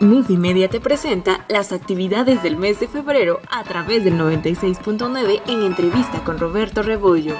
Multimedia te presenta las actividades del mes de febrero a través del 96.9 en entrevista con Roberto Rebollo.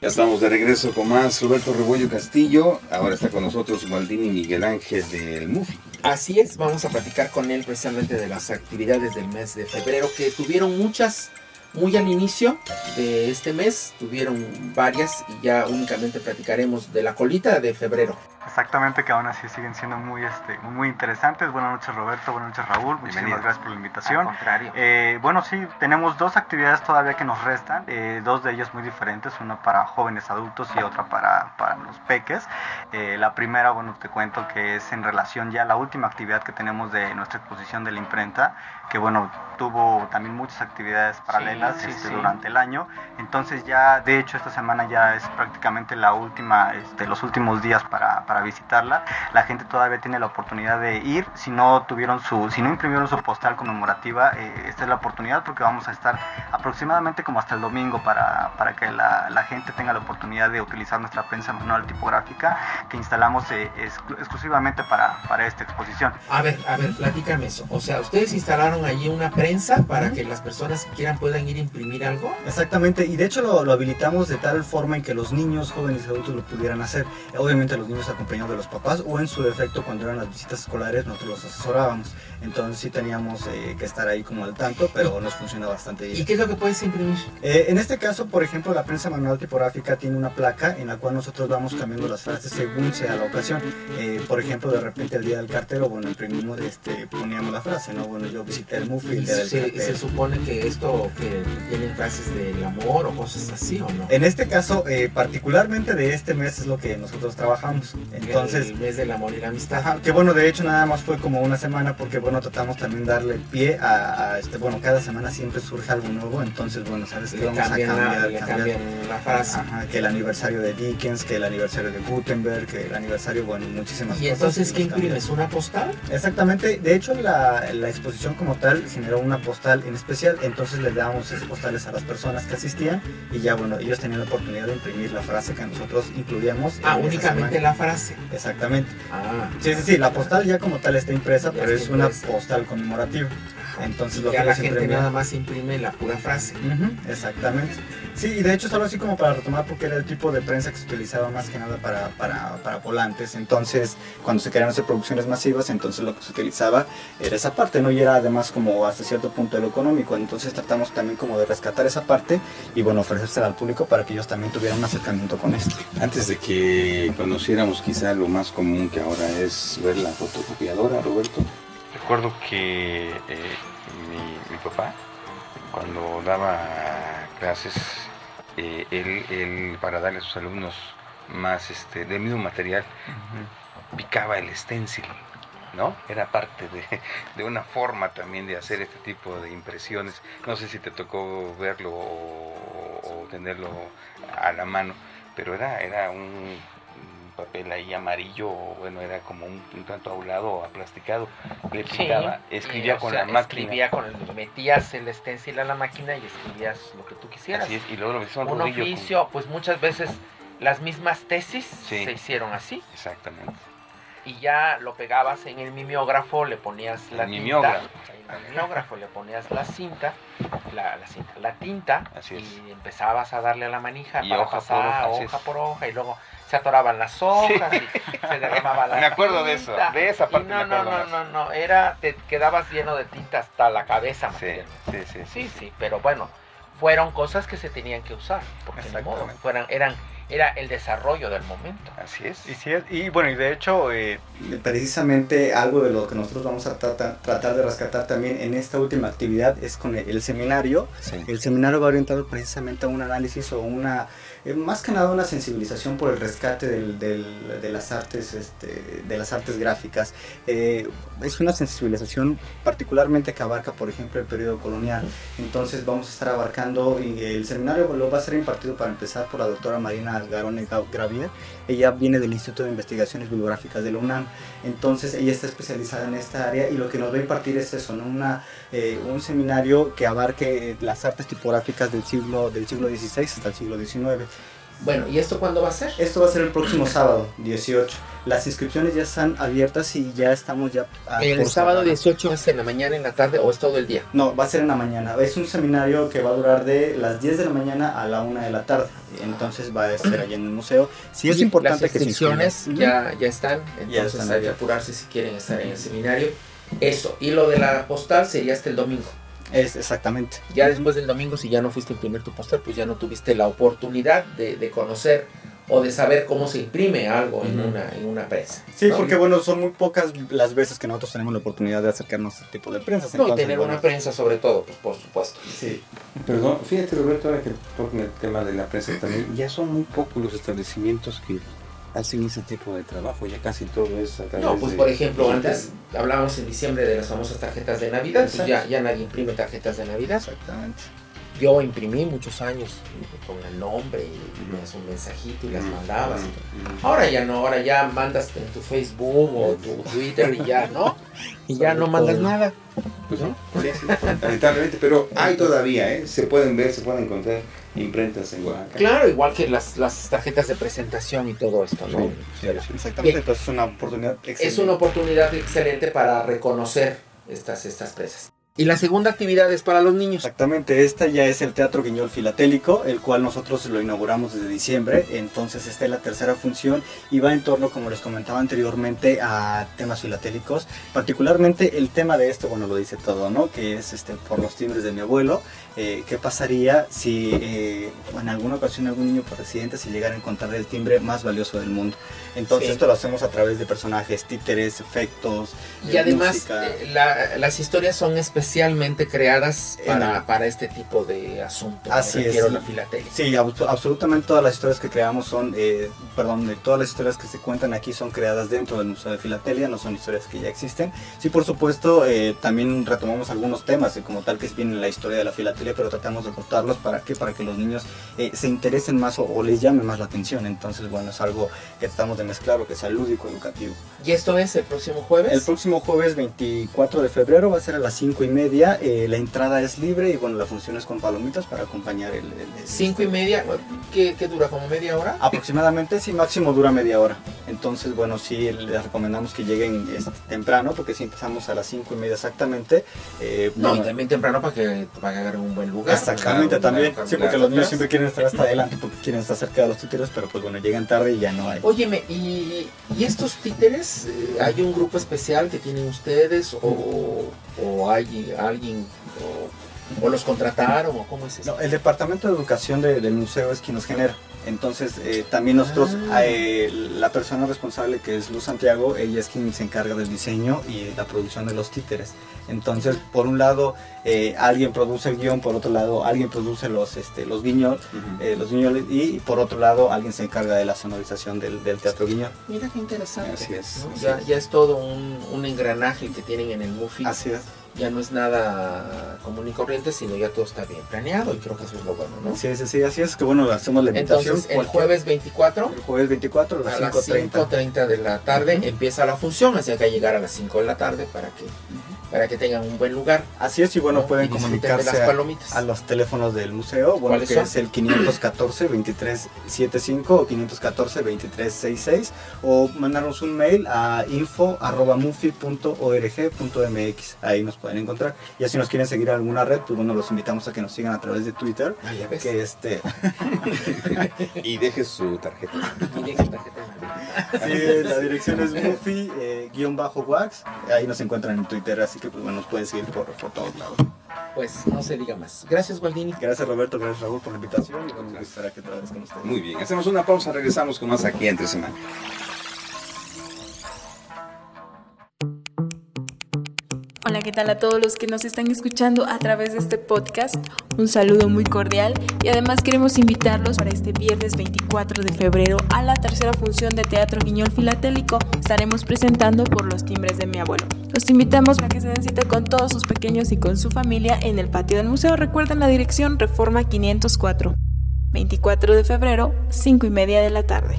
Ya estamos de regreso con más Roberto Rebollo Castillo. Ahora está con nosotros Maldini Miguel Ángel del MUFI. Así es, vamos a platicar con él precisamente de las actividades del mes de febrero que tuvieron muchas muy al inicio de este mes, tuvieron varias y ya únicamente platicaremos de la colita de febrero. Exactamente, que aún así siguen siendo muy, este, muy interesantes. Buenas noches Roberto, buenas noches Raúl, muchísimas gracias por la invitación. Al contrario. Eh, bueno, sí, tenemos dos actividades todavía que nos restan, eh, dos de ellas muy diferentes, una para jóvenes adultos y otra para, para los peques. Eh, la primera, bueno, te cuento que es en relación ya a la última actividad que tenemos de nuestra exposición de la imprenta, que bueno, tuvo también muchas actividades paralelas sí, este, sí. durante el año. Entonces ya, de hecho, esta semana ya es prácticamente la última, este, los últimos días para, para visitarla. La gente todavía tiene la oportunidad de ir. Si no tuvieron su, si no imprimieron su postal conmemorativa, eh, esta es la oportunidad porque vamos a estar aproximadamente como hasta el domingo para, para que la, la gente tenga la oportunidad de utilizar nuestra prensa manual tipográfica que instalamos eh, exclu- exclusivamente para, para esta exposición. A ver, a ver, platícame eso. O sea, ustedes instalaron allí una prensa para que las personas que quieran puedan ir a imprimir algo. Exactamente, y de hecho lo, lo habilitamos de tal forma en que los niños, jóvenes y adultos lo pudieran hacer. Obviamente los niños acompañados de los papás o en su defecto cuando eran las visitas escolares nosotros los asesorábamos. Entonces sí teníamos eh, que estar ahí como al tanto, pero nos funciona bastante ¿Y bien. qué es lo que puedes imprimir? Eh, en este caso, por ejemplo, la prensa manual tipográfica tiene una placa en la cual nosotros vamos cambiando las frases según sea la ocasión. Eh, por ejemplo, de repente el día del cartero, bueno, imprimimos, este, poníamos la frase, ¿no? Bueno, yo visité el MUFI el Y día del se, cartero. se supone que esto que tienen frases del amor o cosas así o no. En este caso, eh, particularmente de este mes es lo que nosotros trabajamos. Entonces, el mes del amor y la amistad. ajá, que bueno, de hecho nada más fue como una semana porque bueno, tratamos también darle pie a, a, este, bueno, cada semana siempre surge algo nuevo, entonces bueno, sabes que vamos a cambiar, la, le cambiar. cambian la frase. Ajá, que el aniversario de Dickens, que el aniversario de Gutenberg, que el aniversario, bueno, muchísimas Y cosas. entonces, ¿qué imprimes? ¿Una postal? Exactamente, de hecho la, la exposición como tal generó una postal en especial, entonces le damos esas postales a las personas que asistían y ya bueno, ellos tenían la oportunidad de imprimir la frase que nosotros incluíamos. Ah, únicamente la frase. Exactamente. Ah. Sí, sí, sí, la postal ya como tal está impresa, Ya pero está es una postal conmemorativa. Entonces lo ya que la gente nada más imprime la pura frase. Ujú, exactamente. Sí, y de hecho solo así como para retomar porque era el tipo de prensa que se utilizaba más que nada para, para, para volantes. Entonces, cuando se querían hacer producciones masivas, entonces lo que se utilizaba era esa parte, ¿no? Y era además como hasta cierto punto de lo económico. Entonces tratamos también como de rescatar esa parte y bueno, ofrecérsela al público para que ellos también tuvieran un acercamiento con esto. Antes de que conociéramos quizá lo más común que ahora es ver la fotocopiadora, Roberto. Recuerdo que eh, mi, mi papá, cuando daba clases, eh, él, él, para darle a sus alumnos más este, del mismo material, picaba el stencil, ¿no? Era parte de, de una forma también de hacer este tipo de impresiones. No sé si te tocó verlo o, o tenerlo a la mano, pero era, era un papel ahí amarillo, o bueno, era como un, un tanto aulado aplasticado. Le picaba, escribía o con sea, la máquina. Escribía con el, metías el stencil a la máquina y escribías lo que tú quisieras. Así es, y luego lo hicieron Un con- oficio, pues muchas veces las mismas tesis Sí. se hicieron así. Exactamente. Y ya lo pegabas en el mimeógrafo, le ponías la El tinta. mimeógrafo. En el mimeógrafo le ponías la cinta, la, la cinta, la tinta, Así y empezabas a darle a la manija Y para hoja por pasar hoja, así hoja es. por hoja, y luego se atoraban las hojas y se derramaba la Me acuerdo de eso, de esa Y parte no, me no, no, no, no, era, te quedabas lleno de tinta hasta la cabeza, Sí, sí, sí, Sí, sí, pero bueno, fueron cosas que se tenían que usar, porque ni modo, Exactamente. fueran, eran, era el desarrollo del momento. Así es. Y, sí es- y bueno, y de hecho, eh, Precisamente algo de lo que nosotros vamos a tratar, tratar de rescatar también en esta última actividad es con el, el seminario. Sí. El seminario va orientado precisamente a un análisis o una, eh, más que nada una sensibilización por el rescate de las artes, este, de las artes gráficas. Eh, es una sensibilización particularmente que abarca, por ejemplo, el periodo colonial. Entonces vamos a estar abarcando y el seminario lo va a ser impartido para empezar por la doctora Marina Garone Gravier. Ella viene del Instituto de Investigaciones Bibliográficas de la UNAM. Entonces ella está especializada en esta área y lo que nos va a impartir es eso, ¿no? Una, eh, un seminario que abarque las artes tipográficas del siglo, del siglo XVI hasta el siglo XIX. Bueno, ¿y esto cuándo va a ser? Esto va a ser el próximo sábado, 18. Las inscripciones ya están abiertas y ya estamos ya... a El sábado cerrar. 18 es en la mañana, en la tarde o es todo el día. No, va a ser en la mañana. Es un seminario que va a durar de las 10 de la mañana a la 1 de la tarde. Entonces va a ser allá en el museo. Sí es Y importante las que inscripciones ya, ya están, entonces están hay que apurarse si quieren estar en el seminario. Eso, y lo de la postal sería hasta el domingo. Es exactamente. Ya después del domingo, si ya no fuiste a imprimir tu postal, pues ya no tuviste la oportunidad de, de conocer o de saber cómo se imprime algo en, una, en una prensa. Sí, ¿no? porque bueno, son muy pocas las veces que nosotros tenemos la oportunidad de acercarnos a este tipo de prensas. No, y tener bueno, una prensa sobre todo, pues por supuesto. Sí, Perdón, fíjate Roberto, ahora que tocan el tema de la prensa también, ya son muy pocos los establecimientos que hacen ese tipo de trabajo, ya casi todo es a través No, pues de por ejemplo, antes hablábamos en diciembre de las famosas tarjetas de Navidad, pues ya, ya nadie imprime tarjetas de Navidad. exactamente. Yo imprimí muchos años con el nombre y me das un mensajito y las Ujú, mandabas. ujú, ujú. Ahora ya no, ahora ya mandas en tu Facebook o tu Twitter y ya, ¿no? Y ya no mandas nada. Pues sí, lamentablemente, pero hay todavía, ¿eh? se pueden ver, se pueden encontrar imprentas en Oaxaca. Claro, igual que las, las tarjetas de presentación y todo esto, ¿no? Sí, sí, sí. Exactamente, Bien. entonces es una oportunidad excelente. Es una oportunidad excelente para reconocer estas, estas presas. Y la segunda actividad es para los niños. Exactamente, esta ya es el Teatro Guiñol Filatélico, el cual nosotros lo inauguramos desde diciembre, entonces esta es la tercera función y va en torno, como les comentaba anteriormente, a temas filatélicos, particularmente el tema de esto, bueno, lo dice todo, ¿no? Que es este, por los timbres de mi abuelo, eh, ¿qué pasaría si eh, en alguna ocasión algún niño por residente se llegara a encontrar el timbre más valioso del mundo? Entonces Sí. esto lo hacemos a través de personajes, títeres, efectos, Y eh, además, la- las historias son especialmente creadas para, para este tipo de asunto. Así es, la filatelia. Sí, abs- absolutamente todas las historias que creamos son, eh, perdón, todas las historias que se cuentan aquí son creadas dentro del Museo de Filatelia, no son historias que ya existen. Sí, por supuesto, eh, también retomamos algunos temas, eh, como tal que viene la historia de la filatelia, pero tratamos de cortarlos para que para que los niños eh, se interesen más o, o les llame más la atención. Entonces, bueno, es algo que tratamos de mezclar, que sea lúdico, educativo. Y esto es el próximo jueves. El próximo jueves 24 de febrero va a ser a las 5 y media. eh, la entrada es libre y bueno, la función es con palomitas para acompañar el... el- el- Cinco y media, ¿qué, qué dura? ¿Como media hora? Aproximadamente, sí, máximo dura media hora. Entonces, bueno, sí, les recomendamos que lleguen este, temprano, porque si empezamos a las 5 y media exactamente. eh, No, y bueno, también temprano para que, para que agarren un buen lugar. Exactamente, Claro, también. claro, Sí, porque claro. los niños siempre quieren estar hasta adelante porque quieren estar cerca de los títeres, pero pues bueno, llegan tarde y ya no hay. Óyeme, ¿y, y estos títeres, eh, hay un grupo especial que tienen ustedes o, o hay alguien o, o los contrataron o cómo es eso? No, el departamento de educación de- del museo es quien nos genera. Entonces, eh, también nosotros, Ah. eh, la persona responsable que es Luz Santiago, ella es quien se encarga del diseño y la producción de los títeres. Entonces, por un lado, eh, alguien produce el guion, por otro lado, alguien produce los, este, los guiñol, eh, los guiñoles, y por otro lado, alguien se encarga de la sonorización del, del teatro guiñol. Mira qué interesante. Así es. ¿no? así Ya, es. ya es todo un, un engranaje que tienen en el Mufi. Así es. Ya no es nada común y corriente, sino ya todo está bien planeado y creo que eso es lo bueno, ¿no? Sí, sí, sí, así es que bueno, hacemos la invitación. Entonces, el jueves 24 el jueves 24 a las a las 5.30. 5.30 de la tarde empieza la función, así que hay que llegar a las 5 de la tarde para que, para que tengan un buen lugar. Así es, y bueno, ¿no? pueden Y comunicarse las a, palomitas. a los teléfonos del museo, bueno, ¿Cuáles que son? es el 514-2375 o 514-2366, o mandarnos un mail a info.mufi.org.mx, ahí nos pueden encontrar. Y así nos quieren seguir a alguna red, pues bueno, los invitamos a que nos sigan a través de Twitter, Ah, ya ves. que este, Y deje su tarjeta. Y deja tarjeta de Navidad. Sí, la dirección es mufi, eh, guion bajo wax, ahí nos encuentran en Twitter, así que pues bueno, nos pueden seguir por, por todos lados. Pues no se diga más. Gracias, Gualdini. Gracias Roberto, gracias Raúl por la invitación y bueno, me gustaría que otra vez con ustedes. Muy bien, hacemos una pausa, regresamos con más aquí entre semana. ¿Qué tal a todos los que nos están escuchando a través de este podcast? Un saludo muy cordial y además queremos invitarlos para este viernes 24 de febrero a la tercera función de Teatro Guiñol Filatélico. Estaremos presentando por los timbres de mi abuelo. Los invitamos a que se den cita con todos sus pequeños y con su familia en el patio del museo. Recuerden la dirección Reforma 504. 24 de febrero, 5 y media de la tarde.